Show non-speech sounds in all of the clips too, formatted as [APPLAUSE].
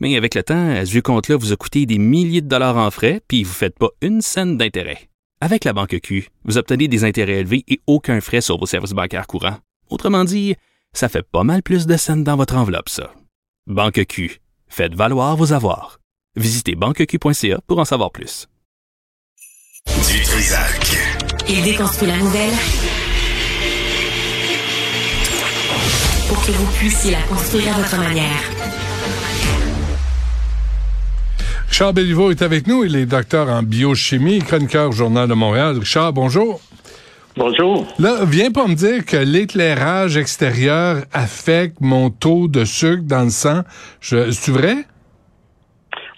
Mais avec le temps, ce vieux compte-là vous a coûté des milliers de dollars en frais, puis vous ne faites pas une scène d'intérêt. Avec la banque Q, vous obtenez des intérêts élevés et aucun frais sur vos services bancaires courants. Autrement dit, ça fait pas mal plus de scènes dans votre enveloppe, ça. Banque Q, faites valoir vos avoirs. Visitez banqueq.ca pour en savoir plus. Du Trisac. Il déconstruit la nouvelle pour que vous puissiez la construire à votre manière. Richard Béliveau est avec nous. Il est docteur en biochimie, chroniqueur au Journal de Montréal. Richard, bonjour. Bonjour. Là, viens pas me dire que l'éclairage extérieur affecte mon taux de sucre dans le sang. C'est vrai?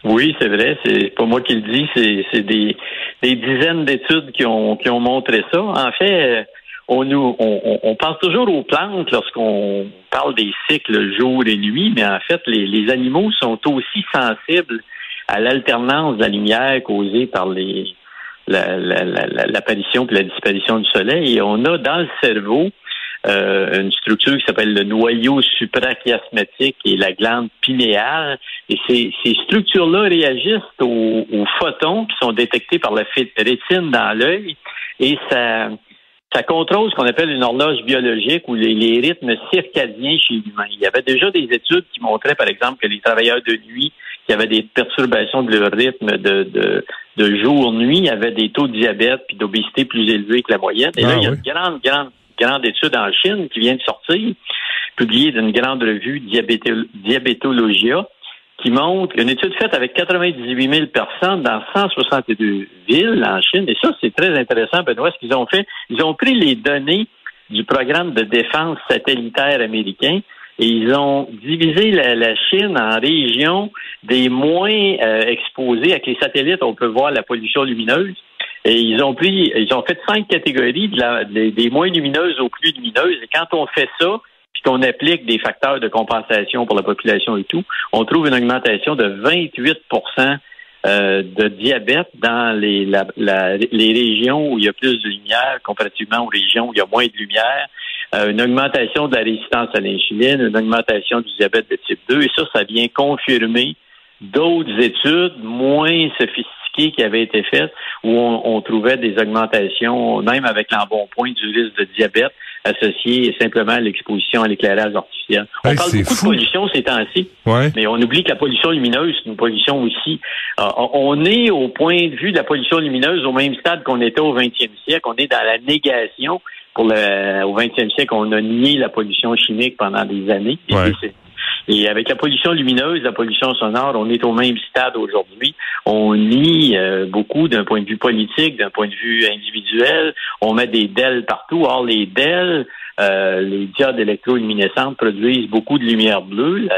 Oui, c'est vrai. C'est pas moi qui le dis. C'est, c'est des, des dizaines d'études qui ont, qui ont montré ça. En fait, on, nous, on, on pense toujours aux plantes lorsqu'on parle des cycles jour et nuit, mais en fait, les, les animaux sont aussi sensibles à l'alternance de la lumière causée par l'apparition la, puis la disparition du soleil. On a dans le cerveau euh, une structure qui s'appelle le noyau suprachiasmatique et la glande pinéale. Et ces, structures-là réagissent aux, photons qui sont détectés par la rétine dans l'œil et ça, ça contrôle ce qu'on appelle une horloge biologique ou les, les rythmes circadiens chez l'humain. Il y avait déjà des études qui montraient, par exemple, que les travailleurs de nuit qui avaient des perturbations de leur rythme de, de, de jour-nuit avaient des taux de diabète puis d'obésité plus élevés que la moyenne. Et là, ah il y a une grande, grande, grande étude en Chine qui vient de sortir, publiée d'une grande revue Diabétologia, qui montre une étude faite avec 98 000 personnes dans 162 villes en Chine. Et ça, c'est très intéressant, Benoît, ce qu'ils ont fait. Ils ont pris les données du programme de défense satellitaire américain et ils ont divisé la, la Chine en régions des moins euh, exposées. Avec les satellites, on peut voir la pollution lumineuse. Et ils ont pris, ils ont fait cinq catégories de la, des moins lumineuses aux plus lumineuses. Et quand on fait ça, puis qu'on applique des facteurs de compensation pour la population et tout, on trouve une augmentation de 28% euh, de diabète dans les, la, les régions où il y a plus de lumière comparativement aux régions où il y a moins de lumière. Euh, une augmentation de la résistance à l'insuline, une augmentation du diabète de type 2, et ça, ça vient confirmer d'autres études moins sophistiquées qui avaient été faites où on, trouvait des augmentations, même avec l'embonpoint du risque de diabète associé simplement à l'exposition à l'éclairage artificiel. On parle beaucoup de pollution ces temps-ci, mais on oublie que la pollution lumineuse, c'est une pollution aussi. Euh, on est au point de vue de la pollution lumineuse au même stade qu'on était au 20e siècle. On est dans la négation pour le, au 20e siècle, on a nié la pollution chimique pendant des années. Et, avec la pollution lumineuse, la pollution sonore, on est au même stade aujourd'hui. On nie euh, beaucoup d'un point de vue politique, d'un point de vue individuel. On met des DEL partout. Or, les DEL, euh, les diodes électroluminescentes produisent beaucoup de lumière bleue,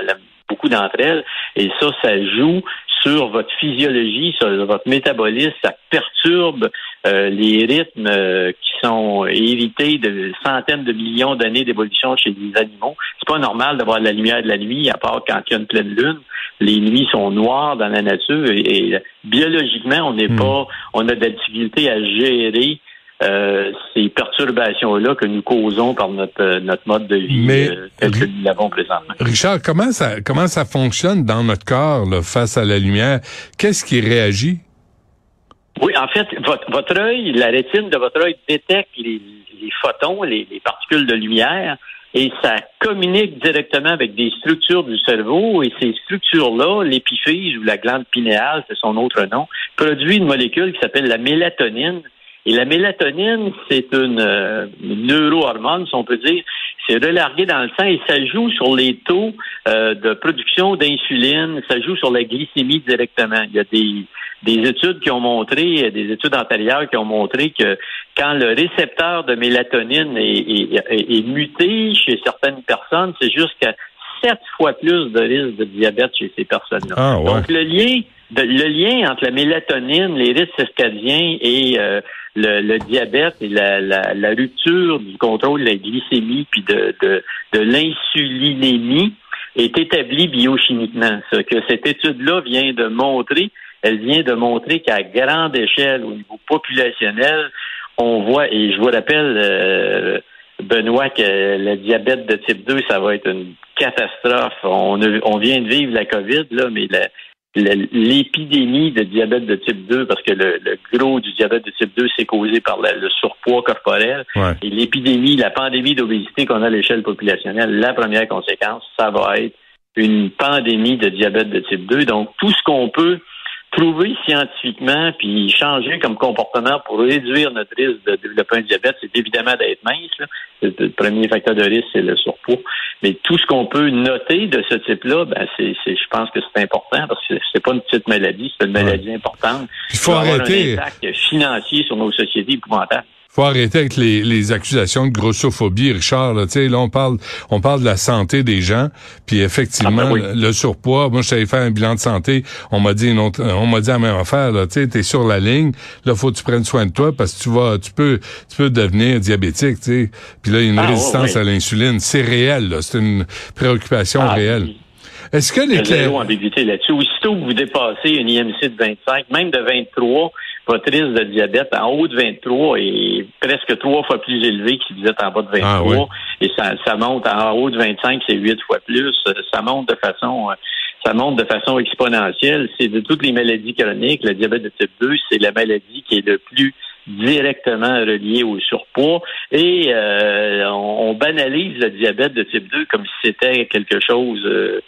beaucoup d'entre elles. Et ça, ça joue sur votre physiologie, sur votre métabolisme, ça perturbe euh, les rythmes euh, qui sont hérités de centaines de millions d'années d'évolution chez les animaux. C'est pas normal d'avoir de la lumière de la nuit, à part quand il y a une pleine lune. Les nuits sont noires dans la nature et, biologiquement, on n'est hmm. pas, on a de la difficulté à gérer euh, ces perturbations-là que nous causons par notre, notre mode de vie Mais, tel que nous l'avons présentement. Richard, comment ça, comment ça fonctionne dans notre corps face à la lumière? Qu'est-ce qui réagit? Oui, en fait, votre, votre œil, la rétine de votre œil détecte les, les photons, les, les, particules de lumière, et ça communique directement avec des structures du cerveau, et ces structures-là, l'épiphyse ou la glande pinéale, c'est son autre nom, produit une molécule qui s'appelle la mélatonine. Et la mélatonine, c'est une, euh, neurohormone, si on peut dire. C'est relargué dans le sang et ça joue sur les taux euh, de production d'insuline, ça joue sur la glycémie directement. Il y a des des études qui ont montré, des études antérieures qui ont montré que quand le récepteur de mélatonine est, muté chez certaines personnes, c'est jusqu'à sept fois plus de risque de diabète chez ces personnes-là. Ah, Donc le lien, le lien entre la mélatonine, les risques circadiens et euh, le, diabète et la, rupture du contrôle de la glycémie puis de, de, de l'insulinémie est établi biochimiquement. Ce que cette étude-là vient de montrer, elle vient de montrer qu'à grande échelle, au niveau populationnel, on voit, et je vous rappelle, euh, Benoît, que le diabète de type 2, ça va être une catastrophe. On, on vient de vivre la COVID, là, mais l'épidémie de diabète de type 2, parce que le, gros du diabète de type 2, c'est causé par le surpoids corporel. Et l'épidémie, la pandémie d'obésité qu'on a à l'échelle populationnelle, la première conséquence, ça va être une pandémie de diabète de type 2. Donc, tout ce qu'on peut trouver scientifiquement puis changer comme comportement pour réduire notre risque de développer un diabète, c'est évidemment d'être mince. Le premier facteur de risque, c'est le surpoids. Mais tout ce qu'on peut noter de ce type-là, ben c'est, je pense que c'est important parce que c'est pas une petite maladie, c'est une maladie importante. Il faut arrêter. un impact financier sur nos sociétés épouvantables faut arrêter avec les, les accusations de grossophobie, Richard. Là, là, on parle, on parle de la santé des gens, puis effectivement, ah, ben le, surpoids. Moi, je savais faire un bilan de santé. On m'a dit une autre, on m'a dit la même affaire. Là, tu es sur la ligne. Là, faut que tu prennes soin de toi parce que tu vas, tu peux, tu peux devenir diabétique. sais. Puis là, il y a une ah, résistance à l'insuline. C'est réel. Là, c'est une préoccupation ah, réelle. Est-ce que les zéro ambiguïté là-dessus. Aussitôt que vous dépassez une IMC de 25, même de 23, risque de diabète en haut de 23 est presque trois fois plus élevé vous êtes en bas de 23. Ah Et ça, ça monte en haut de 25, c'est huit fois plus. Ça monte de façon ça monte de façon exponentielle. C'est de toutes les maladies chroniques, le diabète de type 2, c'est la maladie qui est le plus directement relié au surpoids et euh, on, banalise le diabète de type 2 comme si c'était quelque chose euh,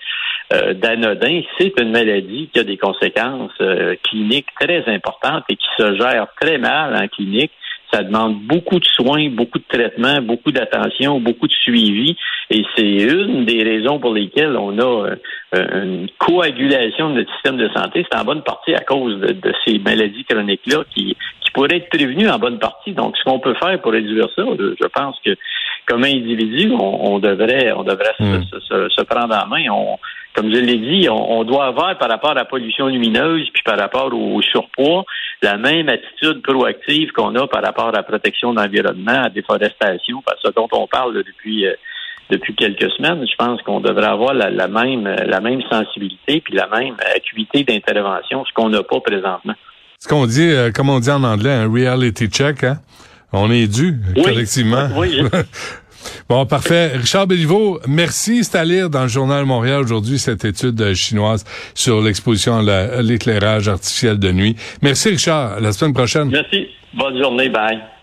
euh, d'anodin, c'est une maladie qui a des conséquences euh, cliniques très importantes et qui se gère très mal en clinique. Ça demande beaucoup de soins, beaucoup de traitements, beaucoup d'attention, beaucoup de suivi. Et c'est une des raisons pour lesquelles on a euh, une coagulation de notre système de santé. C'est en bonne partie à cause de, ces maladies chroniques-là qui, qui pourraient être prévenues en bonne partie. Donc, ce qu'on peut faire pour réduire ça, je pense que comme individu, on, devrait, on devrait hmm. se, prendre en main. On, comme je l'ai dit, on, doit avoir par rapport à la pollution lumineuse puis par rapport au, surpoids la même attitude proactive qu'on a par rapport à la protection de l'environnement, à la déforestation, parce que dont on parle depuis euh, depuis quelques semaines. Je pense qu'on devrait avoir la, même la même sensibilité puis la même acuité d'intervention, ce qu'on n'a pas présentement. Ce qu'on dit, euh, comme on dit en anglais, un reality check, hein? On est dû, collectivement. Oui. [LAUGHS] Bon, parfait. Richard Béliveau, merci. C'est à lire dans le Journal Montréal aujourd'hui, cette étude chinoise sur l'exposition à l'éclairage artificiel de nuit. Merci, Richard. À la semaine prochaine. Merci. Bonne journée. Bye.